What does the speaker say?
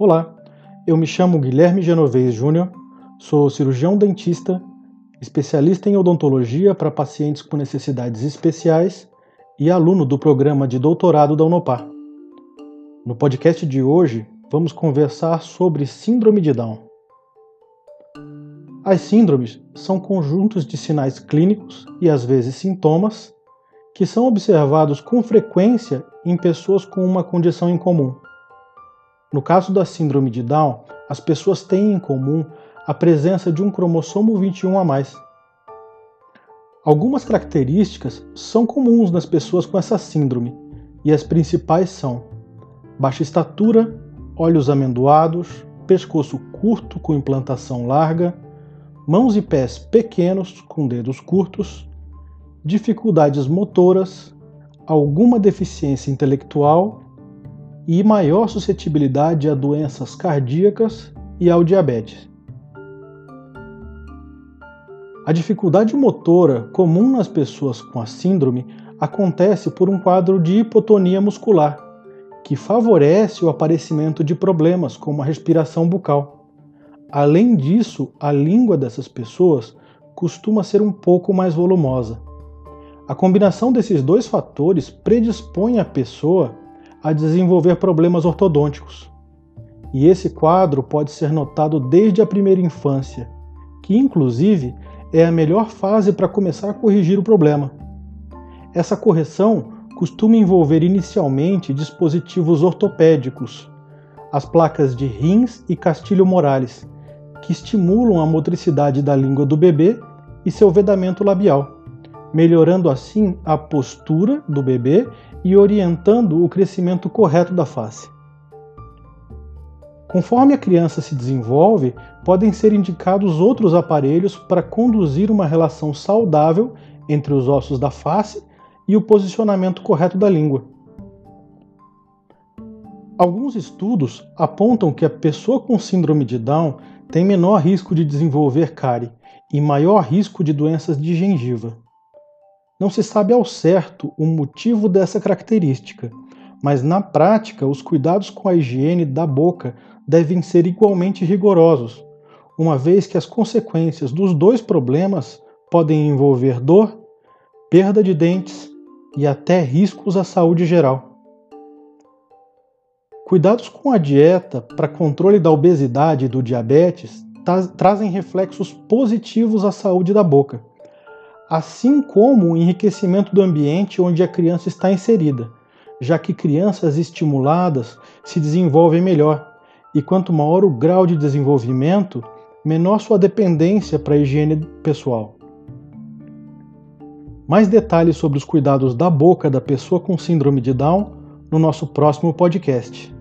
Olá, eu me chamo Guilherme Genovez Júnior, sou cirurgião dentista, especialista em odontologia para pacientes com necessidades especiais e aluno do programa de doutorado da Unopar. No podcast de hoje, vamos conversar sobre Síndrome de Down. As síndromes são conjuntos de sinais clínicos e às vezes sintomas que são observados com frequência em pessoas com uma condição em comum. No caso da síndrome de Down, as pessoas têm em comum a presença de um cromossomo 21 a mais. Algumas características são comuns nas pessoas com essa síndrome, e as principais são baixa estatura, olhos amendoados, pescoço curto com implantação larga, mãos e pés pequenos com dedos curtos, dificuldades motoras, alguma deficiência intelectual e maior suscetibilidade a doenças cardíacas e ao diabetes. A dificuldade motora comum nas pessoas com a síndrome acontece por um quadro de hipotonia muscular, que favorece o aparecimento de problemas como a respiração bucal. Além disso, a língua dessas pessoas costuma ser um pouco mais volumosa. A combinação desses dois fatores predispõe a pessoa a desenvolver problemas ortodônticos. E esse quadro pode ser notado desde a primeira infância, que inclusive é a melhor fase para começar a corrigir o problema. Essa correção costuma envolver inicialmente dispositivos ortopédicos, as placas de Rins e Castilho Morales, que estimulam a motricidade da língua do bebê e seu vedamento labial melhorando assim a postura do bebê e orientando o crescimento correto da face. Conforme a criança se desenvolve, podem ser indicados outros aparelhos para conduzir uma relação saudável entre os ossos da face e o posicionamento correto da língua. Alguns estudos apontam que a pessoa com síndrome de Down tem menor risco de desenvolver cárie e maior risco de doenças de gengiva. Não se sabe ao certo o motivo dessa característica, mas na prática os cuidados com a higiene da boca devem ser igualmente rigorosos, uma vez que as consequências dos dois problemas podem envolver dor, perda de dentes e até riscos à saúde geral. Cuidados com a dieta para controle da obesidade e do diabetes trazem reflexos positivos à saúde da boca assim como o enriquecimento do ambiente onde a criança está inserida, já que crianças estimuladas se desenvolvem melhor, e quanto maior o grau de desenvolvimento, menor sua dependência para a higiene pessoal. Mais detalhes sobre os cuidados da boca da pessoa com síndrome de Down no nosso próximo podcast.